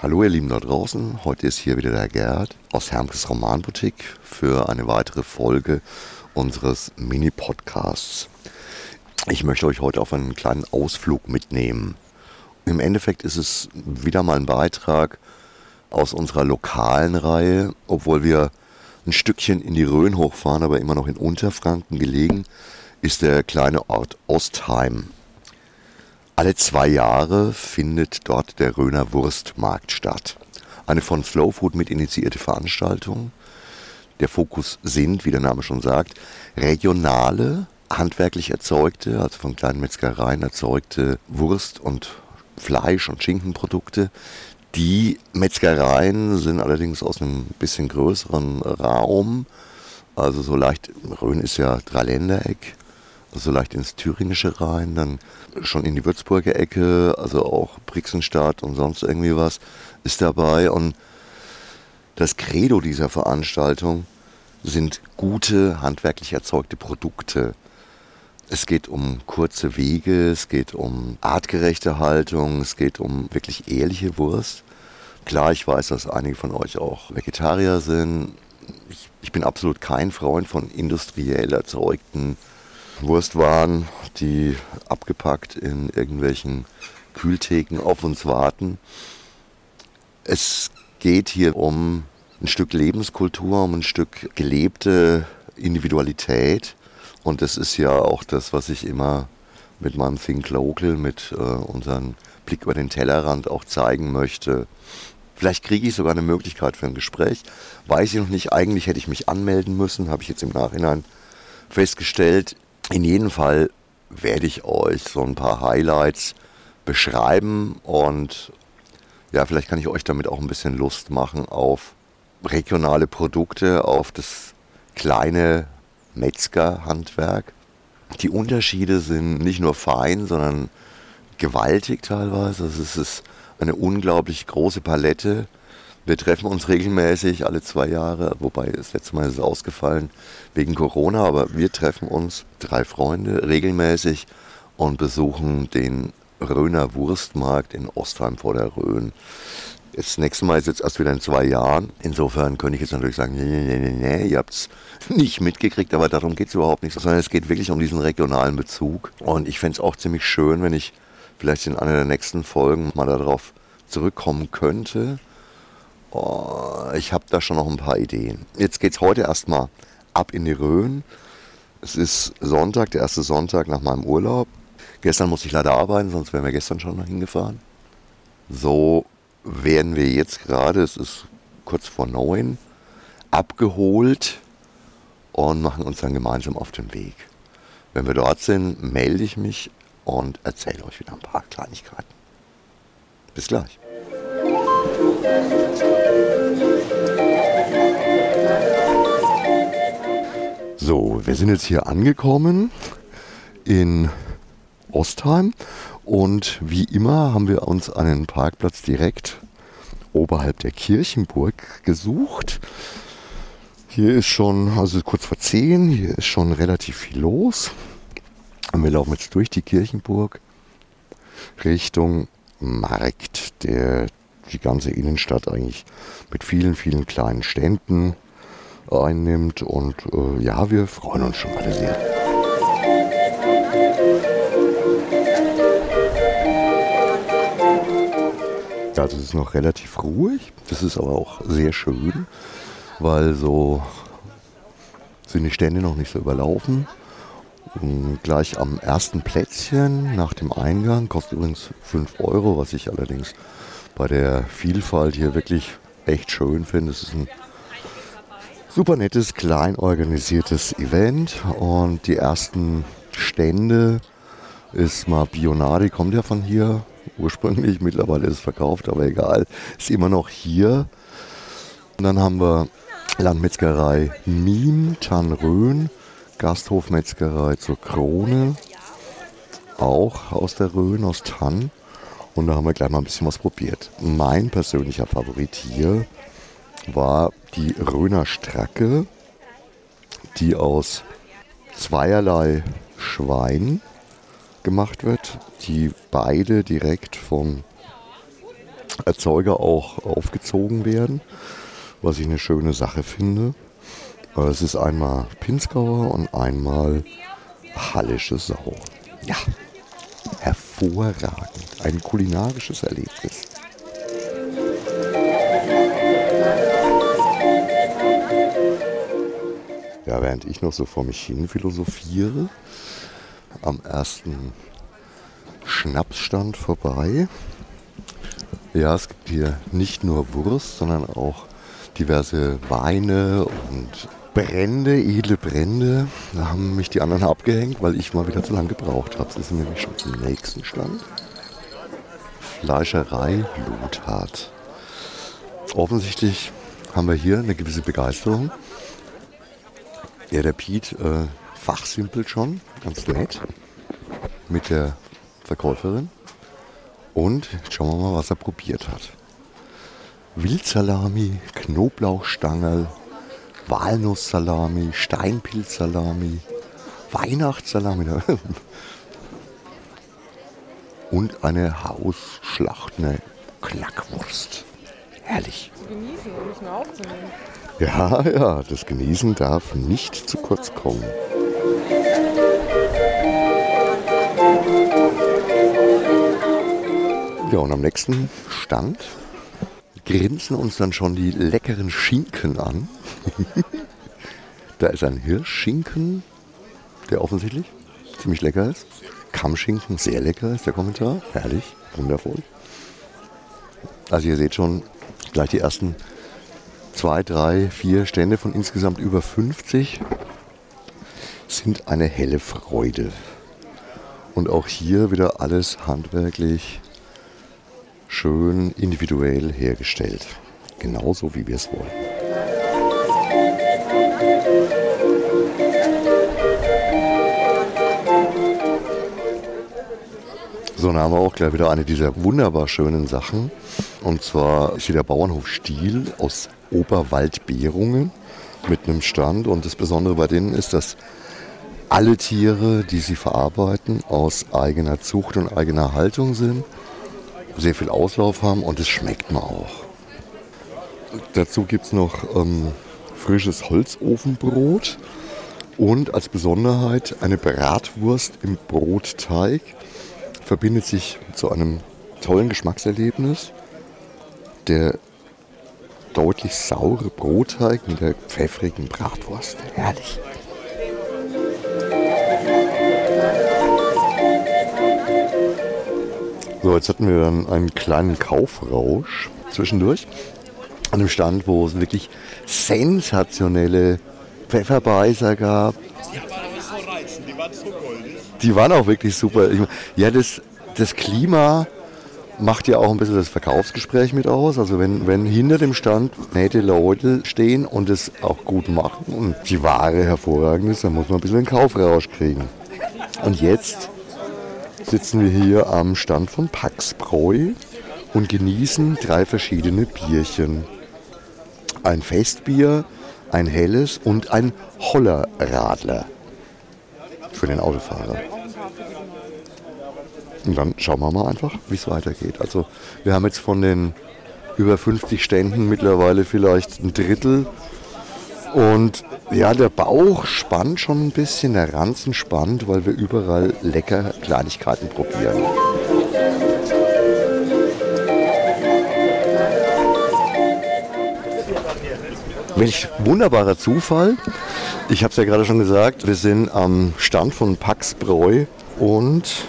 Hallo ihr Lieben da draußen, heute ist hier wieder der Gerd aus Hermkes Romanboutique für eine weitere Folge unseres Mini-Podcasts. Ich möchte euch heute auf einen kleinen Ausflug mitnehmen. Im Endeffekt ist es wieder mal ein Beitrag aus unserer lokalen Reihe, obwohl wir ein Stückchen in die Rhön hochfahren, aber immer noch in Unterfranken gelegen, ist der kleine Ort Ostheim. Alle zwei Jahre findet dort der Röner Wurstmarkt statt. Eine von Slow Food mit initiierte Veranstaltung. Der Fokus sind, wie der Name schon sagt, regionale, handwerklich erzeugte, also von kleinen Metzgereien erzeugte Wurst- und Fleisch- und Schinkenprodukte. Die Metzgereien sind allerdings aus einem bisschen größeren Raum. Also so leicht, Rhön ist ja Dreiländereck, also leicht ins Thüringische rein, dann schon in die Würzburger Ecke, also auch Brixenstadt und sonst irgendwie was ist dabei. Und das Credo dieser Veranstaltung sind gute, handwerklich erzeugte Produkte. Es geht um kurze Wege, es geht um artgerechte Haltung, es geht um wirklich ehrliche Wurst. Klar, ich weiß, dass einige von euch auch Vegetarier sind. Ich, ich bin absolut kein Freund von industriell erzeugten Wurstwaren, die abgepackt in irgendwelchen Kühltheken auf uns warten. Es geht hier um ein Stück Lebenskultur, um ein Stück gelebte Individualität. Und das ist ja auch das, was ich immer mit meinem Think Local, mit äh, unserem Blick über den Tellerrand auch zeigen möchte. Vielleicht kriege ich sogar eine Möglichkeit für ein Gespräch. Weiß ich noch nicht. Eigentlich hätte ich mich anmelden müssen, habe ich jetzt im Nachhinein festgestellt. In jedem Fall werde ich euch so ein paar Highlights beschreiben und ja, vielleicht kann ich euch damit auch ein bisschen Lust machen auf regionale Produkte, auf das kleine Metzgerhandwerk. Die Unterschiede sind nicht nur fein, sondern gewaltig teilweise. Also es ist eine unglaublich große Palette wir treffen uns regelmäßig alle zwei Jahre, wobei das letzte Mal ist es ausgefallen wegen Corona, aber wir treffen uns, drei Freunde, regelmäßig und besuchen den Röner Wurstmarkt in Ostheim vor der Rhön. Das nächste Mal ist jetzt erst wieder in zwei Jahren. Insofern könnte ich jetzt natürlich sagen, nee, nee, nee, nee, ihr habt es nicht mitgekriegt, aber darum geht es überhaupt nicht, sondern es geht wirklich um diesen regionalen Bezug. Und ich fände es auch ziemlich schön, wenn ich vielleicht in einer der nächsten Folgen mal darauf zurückkommen könnte, Oh, ich habe da schon noch ein paar Ideen. Jetzt geht es heute erstmal ab in die Rhön. Es ist Sonntag, der erste Sonntag nach meinem Urlaub. Gestern musste ich leider arbeiten, sonst wären wir gestern schon noch hingefahren. So werden wir jetzt gerade, es ist kurz vor neun, abgeholt und machen uns dann gemeinsam auf den Weg. Wenn wir dort sind, melde ich mich und erzähle euch wieder ein paar Kleinigkeiten. Bis gleich. So, wir sind jetzt hier angekommen in Ostheim und wie immer haben wir uns einen Parkplatz direkt oberhalb der Kirchenburg gesucht. Hier ist schon, also kurz vor 10, hier ist schon relativ viel los. Und wir laufen jetzt durch die Kirchenburg Richtung Markt, der die ganze Innenstadt eigentlich mit vielen, vielen kleinen Ständen einnimmt. Und äh, ja, wir freuen uns schon alle sehr. Ja, das ist noch relativ ruhig. Das ist aber auch sehr schön, weil so sind die Stände noch nicht so überlaufen. Und gleich am ersten Plätzchen nach dem Eingang kostet übrigens 5 Euro, was ich allerdings bei der Vielfalt hier wirklich echt schön finde. Es ist ein super nettes, klein organisiertes Event und die ersten Stände ist mal Bionadi, kommt ja von hier ursprünglich, mittlerweile ist es verkauft, aber egal, ist immer noch hier. Und dann haben wir Landmetzgerei Miem, Tannröhn, Gasthofmetzgerei zur Krone, auch aus der Rhön, aus Tann. Und da haben wir gleich mal ein bisschen was probiert. Mein persönlicher Favorit hier war die Röner Stracke, die aus zweierlei Schwein gemacht wird, die beide direkt vom Erzeuger auch aufgezogen werden, was ich eine schöne Sache finde. Es ist einmal Pinzgauer und einmal Hallische Sau. Ja, hervorragend. Ein kulinarisches Erlebnis. Ja, während ich noch so vor mich hin philosophiere, am ersten Schnapsstand vorbei. Ja, es gibt hier nicht nur Wurst, sondern auch diverse Weine und Brände, edle Brände. Da haben mich die anderen abgehängt, weil ich mal wieder zu lange gebraucht habe. Jetzt wir nämlich schon zum nächsten Stand. Fleischerei Lothard. Offensichtlich haben wir hier eine gewisse Begeisterung. Ja, der Piet äh, fachsimpelt schon, ganz nett, mit der Verkäuferin. Und jetzt schauen wir mal, was er probiert hat. Wildsalami, Knoblauchstangerl, Walnusssalami, Steinpilzsalami, Weihnachtssalami und eine hausschlachtende Knackwurst. Herrlich. Genießen und nicht nur aufzunehmen. Ja, ja, das Genießen darf nicht zu kurz kommen. Ja, und am nächsten Stand grinsen uns dann schon die leckeren Schinken an. da ist ein Hirschschinken, der offensichtlich ziemlich lecker ist. Kammschinken, sehr lecker ist der Kommentar. Herrlich, wundervoll. Also ihr seht schon gleich die ersten zwei, drei, vier Stände von insgesamt über 50 sind eine helle Freude. Und auch hier wieder alles handwerklich schön individuell hergestellt. Genauso wie wir es wollen. So, dann haben wir auch gleich wieder eine dieser wunderbar schönen Sachen. Und zwar ist hier der Bauernhof Stiel aus Oberwaldbeerungen mit einem Stand. Und das Besondere bei denen ist, dass alle Tiere, die sie verarbeiten, aus eigener Zucht und eigener Haltung sind sehr viel Auslauf haben und es schmeckt mir auch. Dazu gibt es noch ähm, frisches Holzofenbrot und als Besonderheit eine Bratwurst im Brotteig. Verbindet sich zu einem tollen Geschmackserlebnis. Der deutlich saure Brotteig mit der pfeffrigen Bratwurst. Herrlich. So, jetzt hatten wir dann einen kleinen Kaufrausch zwischendurch. An einem Stand, wo es wirklich sensationelle Pfefferbeißer gab. Die waren aber so reizend, die waren so goldig. Die waren auch wirklich super. Ja, das, das Klima macht ja auch ein bisschen das Verkaufsgespräch mit aus. Also wenn, wenn hinter dem Stand nette Leute stehen und es auch gut machen und die Ware hervorragend ist, dann muss man ein bisschen einen Kaufrausch kriegen. Und jetzt sitzen wir hier am Stand von Pax Bräu und genießen drei verschiedene Bierchen. Ein Festbier, ein helles und ein Hollerradler für den Autofahrer. Und dann schauen wir mal einfach, wie es weitergeht. Also wir haben jetzt von den über 50 Ständen mittlerweile vielleicht ein Drittel und ja, der Bauch spannt schon ein bisschen, der Ranzen spannt, weil wir überall lecker Kleinigkeiten probieren. Welch wunderbarer Zufall. Ich habe es ja gerade schon gesagt, wir sind am Stand von Pax Bräu und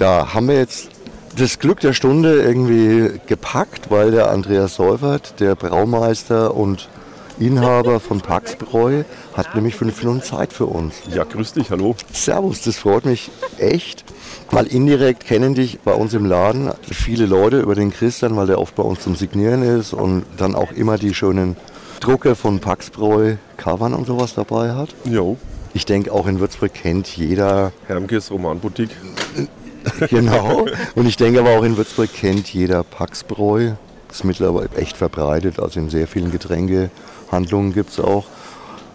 da haben wir jetzt das Glück der Stunde irgendwie gepackt, weil der Andreas Seufert, der Braumeister und Inhaber von Paxbräu, hat nämlich fünf Minuten Zeit für uns. Ja, grüß dich, hallo. Servus, das freut mich echt. Weil indirekt kennen dich bei uns im Laden viele Leute über den Christian, weil der oft bei uns zum Signieren ist und dann auch immer die schönen Drucke von Paxbräu, Covern und sowas dabei hat. Jo. Ich denke, auch in Würzburg kennt jeder. Hermkes Romanboutique. genau. Und ich denke aber auch in Würzburg kennt jeder Paxbräu. Das ist mittlerweile echt verbreitet, also in sehr vielen Getränke. Handlungen gibt es auch.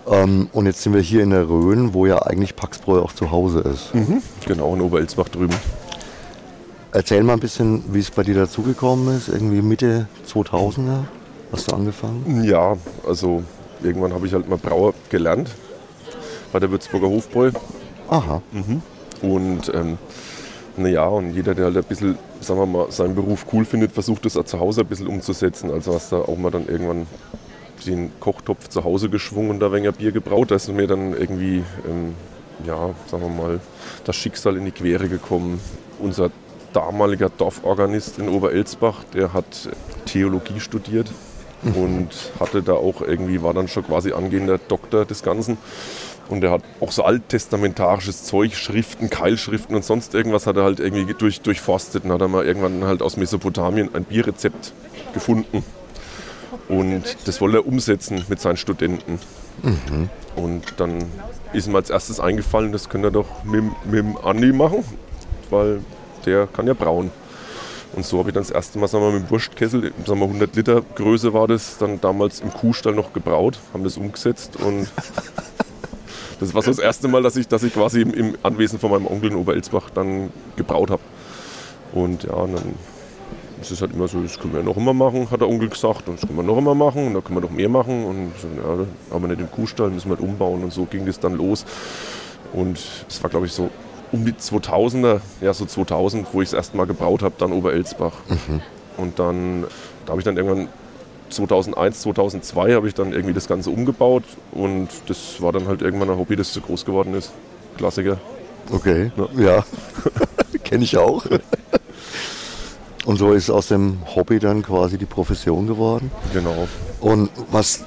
Ähm, und jetzt sind wir hier in der Rhön, wo ja eigentlich Paxbräu auch zu Hause ist. Mhm, genau, in Oberelsbach drüben. Erzähl mal ein bisschen, wie es bei dir dazugekommen ist. Irgendwie Mitte 2000er hast du angefangen? Ja, also irgendwann habe ich halt mal Brauer gelernt bei der Würzburger Hofbräu. Aha. Und ähm, naja, und jeder, der halt ein bisschen, sagen wir mal, seinen Beruf cool findet, versucht das auch zu Hause ein bisschen umzusetzen. Also hast du auch mal dann irgendwann den Kochtopf zu Hause geschwungen und da ein wenig Bier gebraut. Da ist mir dann irgendwie, ähm, ja, sagen wir mal, das Schicksal in die Quere gekommen. Unser damaliger Dorforganist in Oberelsbach, der hat Theologie studiert und hatte da auch irgendwie, war dann schon quasi angehender Doktor des Ganzen. Und er hat auch so alttestamentarisches Zeug, Schriften, Keilschriften und sonst irgendwas hat er halt irgendwie durch, durchforstet und hat er mal irgendwann halt aus Mesopotamien ein Bierrezept gefunden. Und das wollte er umsetzen mit seinen Studenten. Und dann ist ihm als erstes eingefallen, das könnte er doch mit, mit dem Andi machen, weil der kann ja brauen. Und so habe ich dann das erste Mal sagen wir, mal, mit dem Wurstkessel, sagen wir 100 Liter Größe war das, dann damals im Kuhstall noch gebraut, haben das umgesetzt und das war so das erste Mal, dass ich, dass ich quasi im, im Anwesen von meinem Onkel in Oberelsbach dann gebraut habe. Und ja, und dann ist es halt immer so, das können wir noch immer machen, hat der Onkel gesagt, und das können wir noch immer machen und da können wir noch mehr machen und so, ja, da haben wir nicht den Kuhstall, müssen wir halt umbauen und so ging das dann los. Und es war glaube ich so um die 2000er, ja so 2000, wo ich das erste Mal gebraut habe, dann Oberelsbach. Und dann, da habe ich dann irgendwann 2001, 2002 habe ich dann irgendwie das Ganze umgebaut und das war dann halt irgendwann ein Hobby, das zu groß geworden ist. Klassiker. Okay, ja. Kenne ich auch. Und so ist aus dem Hobby dann quasi die Profession geworden. Genau. Und was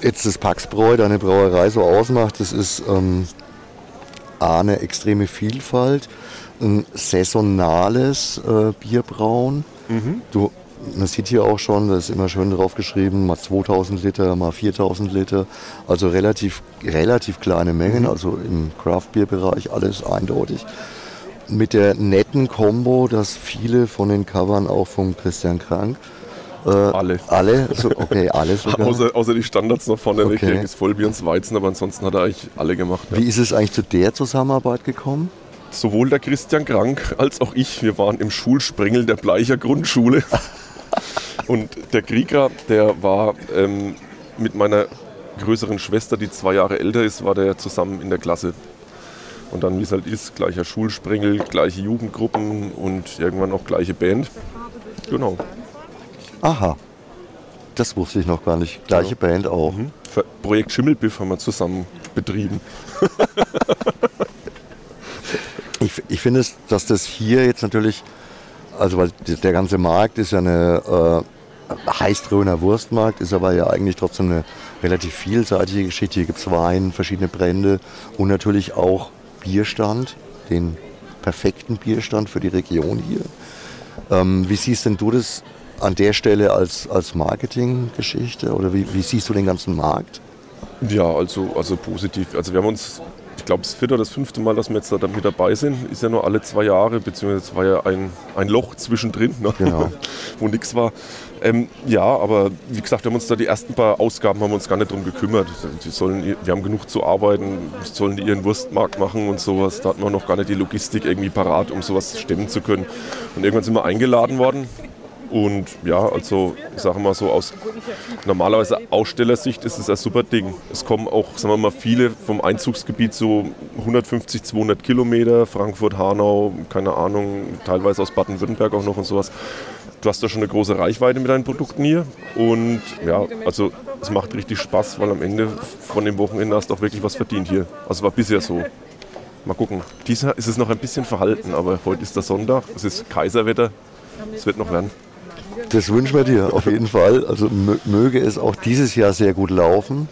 jetzt das Paxbräu, deine Brauerei so ausmacht, das ist ähm, A, eine extreme Vielfalt, ein saisonales äh, Bierbrauen. Du, man sieht hier auch schon, da ist immer schön drauf geschrieben, mal 2000 Liter, mal 4000 Liter. Also relativ, relativ kleine Mengen, also im Craft-Bier-Bereich alles eindeutig. Mit der netten Kombo, dass viele von den Covern auch von Christian Krank Alle. alle, so, okay, alle sogar. Außer, außer die Standards noch vorne Okay. das Vollbier und Weizen, aber ansonsten hat er eigentlich alle gemacht. Ja. Wie ist es eigentlich zu der Zusammenarbeit gekommen? Sowohl der Christian Krank als auch ich, wir waren im Schulsprengel der Bleicher Grundschule. Und der Krieger, der war ähm, mit meiner größeren Schwester, die zwei Jahre älter ist, war der zusammen in der Klasse. Und dann, wie es halt ist, gleicher Schulsprengel, gleiche Jugendgruppen und irgendwann auch gleiche Band. Genau. Aha, das wusste ich noch gar nicht. Gleiche Band auch. Für Projekt Schimmelbiff haben wir zusammen betrieben. Ich, ich finde, dass das hier jetzt natürlich, also weil der ganze Markt ist ja eine äh, Heißdröhner Wurstmarkt, ist aber ja eigentlich trotzdem eine relativ vielseitige Geschichte. Hier gibt es Wein, verschiedene Brände und natürlich auch Bierstand, den perfekten Bierstand für die Region hier. Ähm, wie siehst denn du das an der Stelle als, als Marketinggeschichte oder wie, wie siehst du den ganzen Markt? Ja, also, also positiv. Also wir haben uns, ich glaube, das vierte oder das fünfte Mal, dass wir jetzt da mit dabei sind, ist ja nur alle zwei Jahre, beziehungsweise es war ja ein, ein Loch zwischendrin, ne? Genau. wo nichts war. Ähm, ja, aber wie gesagt, wir haben uns da die ersten paar Ausgaben haben wir uns gar nicht drum gekümmert. Die sollen, wir haben genug zu arbeiten, sollen die ihren Wurstmarkt machen und sowas. Da hatten wir noch gar nicht die Logistik irgendwie parat, um sowas stemmen zu können. Und irgendwann sind wir eingeladen worden. Und ja, also ich sage mal so aus normalerweise Ausstellersicht ist es ein super Ding. Es kommen auch, sagen wir mal, viele vom Einzugsgebiet so 150, 200 Kilometer, Frankfurt, Hanau, keine Ahnung, teilweise aus Baden-Württemberg auch noch und sowas. Du hast da schon eine große Reichweite mit deinen Produkten hier und ja, also es macht richtig Spaß, weil am Ende von dem Wochenende hast du auch wirklich was verdient hier. Also war bisher so. Mal gucken. Dieses Jahr ist es noch ein bisschen verhalten, aber heute ist der Sonntag, es ist Kaiserwetter, es wird noch werden. Das wünschen wir dir auf jeden Fall. Also mö- möge es auch dieses Jahr sehr gut laufen.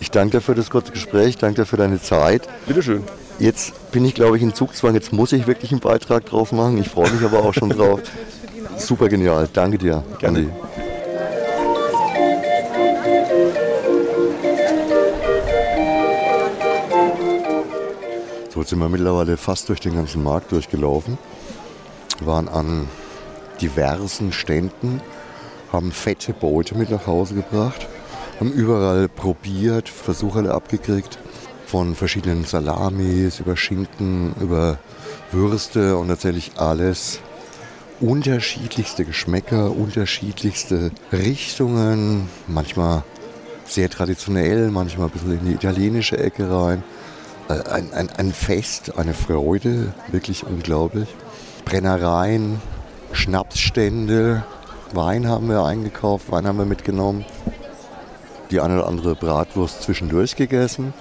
Ich danke dir für das kurze Gespräch, danke dir für deine Zeit. Bitteschön. Jetzt bin ich, glaube ich, in Zugzwang. Jetzt muss ich wirklich einen Beitrag drauf machen. Ich freue mich aber auch schon drauf. Super genial. Danke dir, Gerne. Andi. So, jetzt sind wir mittlerweile fast durch den ganzen Markt durchgelaufen. Waren an diversen Ständen, haben fette Beute mit nach Hause gebracht, haben überall probiert, Versuche abgekriegt. Von verschiedenen Salamis über Schinken, über Würste und tatsächlich alles unterschiedlichste Geschmäcker, unterschiedlichste Richtungen, manchmal sehr traditionell, manchmal ein bisschen in die italienische Ecke rein. Äh, ein, ein, ein Fest, eine Freude, wirklich unglaublich. Brennereien, Schnapsstände, Wein haben wir eingekauft, Wein haben wir mitgenommen. Die eine oder andere Bratwurst zwischendurch gegessen.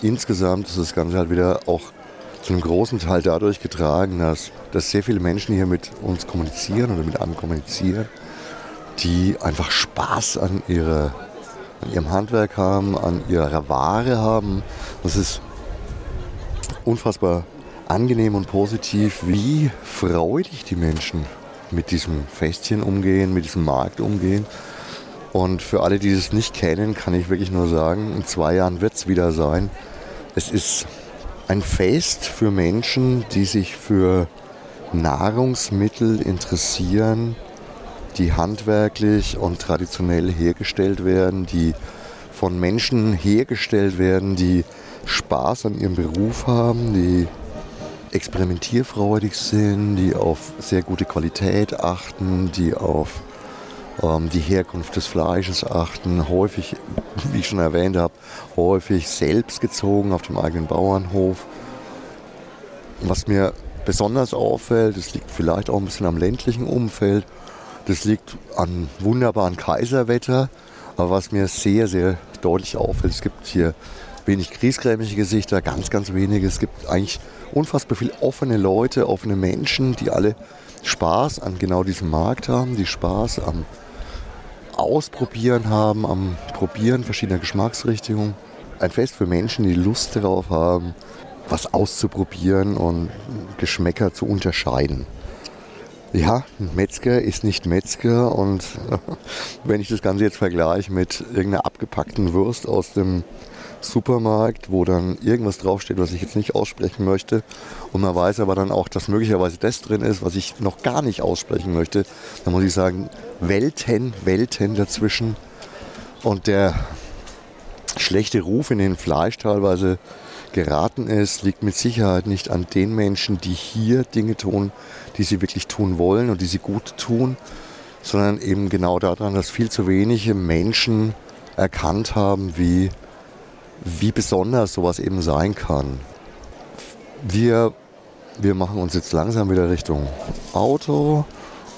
Insgesamt ist das Ganze halt wieder auch zu einem großen Teil dadurch getragen, dass, dass sehr viele Menschen hier mit uns kommunizieren oder mit einem kommunizieren, die einfach Spaß an, ihre, an ihrem Handwerk haben, an ihrer Ware haben. Das ist unfassbar angenehm und positiv, wie freudig die Menschen mit diesem Festchen umgehen, mit diesem Markt umgehen. Und für alle, die es nicht kennen, kann ich wirklich nur sagen, in zwei Jahren wird es wieder sein. Es ist ein Fest für Menschen, die sich für Nahrungsmittel interessieren, die handwerklich und traditionell hergestellt werden, die von Menschen hergestellt werden, die Spaß an ihrem Beruf haben, die experimentierfreudig sind, die auf sehr gute Qualität achten, die auf ähm, die Herkunft des Fleisches achten, häufig, wie ich schon erwähnt habe, häufig selbst gezogen auf dem eigenen Bauernhof. Was mir besonders auffällt, das liegt vielleicht auch ein bisschen am ländlichen Umfeld, das liegt an wunderbaren Kaiserwetter, aber was mir sehr, sehr deutlich auffällt, es gibt hier wenig griesgrämige Gesichter, ganz, ganz wenige. Es gibt eigentlich unfassbar viele offene Leute, offene Menschen, die alle Spaß an genau diesem Markt haben, die Spaß am Ausprobieren haben, am Probieren verschiedener Geschmacksrichtungen. Ein Fest für Menschen, die Lust darauf haben, was auszuprobieren und Geschmäcker zu unterscheiden. Ja, ein Metzger ist nicht Metzger und wenn ich das Ganze jetzt vergleiche mit irgendeiner abgepackten Wurst aus dem Supermarkt, wo dann irgendwas draufsteht, was ich jetzt nicht aussprechen möchte. Und man weiß aber dann auch, dass möglicherweise das drin ist, was ich noch gar nicht aussprechen möchte. Dann muss ich sagen, Welten, Welten dazwischen. Und der schlechte Ruf in den Fleisch teilweise geraten ist, liegt mit Sicherheit nicht an den Menschen, die hier Dinge tun, die sie wirklich tun wollen und die sie gut tun, sondern eben genau daran, dass viel zu wenige Menschen erkannt haben, wie wie besonders sowas eben sein kann. Wir, wir machen uns jetzt langsam wieder Richtung Auto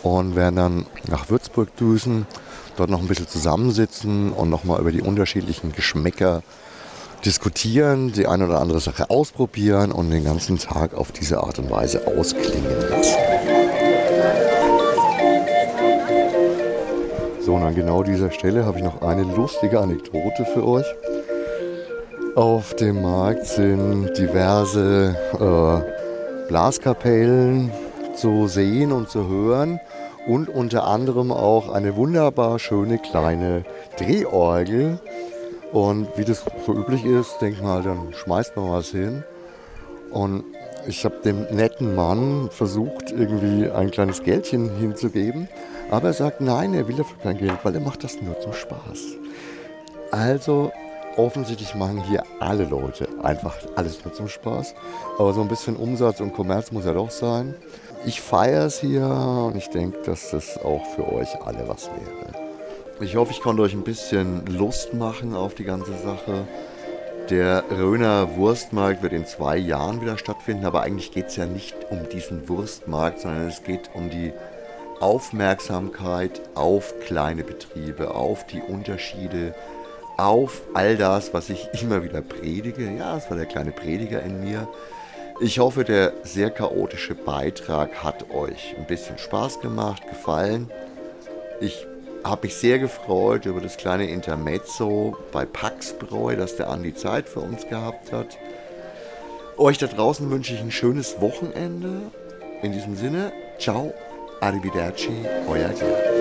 und werden dann nach Würzburg düsen, dort noch ein bisschen zusammensitzen und nochmal über die unterschiedlichen Geschmäcker diskutieren, die eine oder andere Sache ausprobieren und den ganzen Tag auf diese Art und Weise ausklingen lassen. So, und an genau dieser Stelle habe ich noch eine lustige Anekdote für euch. Auf dem Markt sind diverse äh, Blaskapellen zu sehen und zu hören und unter anderem auch eine wunderbar schöne kleine Drehorgel. Und wie das so üblich ist, denk mal, dann schmeißt man was hin. Und ich habe dem netten Mann versucht, irgendwie ein kleines Geldchen hinzugeben. Aber er sagt, nein, er will dafür kein Geld, weil er macht das nur zum Spaß. Also offensichtlich machen hier alle Leute einfach alles nur zum Spaß. Aber so ein bisschen Umsatz und Kommerz muss ja doch sein. Ich feiere es hier und ich denke, dass das auch für euch alle was wäre. Ich hoffe, ich konnte euch ein bisschen Lust machen auf die ganze Sache. Der Röner Wurstmarkt wird in zwei Jahren wieder stattfinden, aber eigentlich geht es ja nicht um diesen Wurstmarkt, sondern es geht um die Aufmerksamkeit auf kleine Betriebe, auf die Unterschiede auf all das, was ich immer wieder predige. Ja, es war der kleine Prediger in mir. Ich hoffe, der sehr chaotische Beitrag hat euch ein bisschen Spaß gemacht, gefallen. Ich habe mich sehr gefreut über das kleine Intermezzo bei Paxbräu, dass der Andi Zeit für uns gehabt hat. Euch da draußen wünsche ich ein schönes Wochenende. In diesem Sinne, ciao, arrivederci, euer Gerd.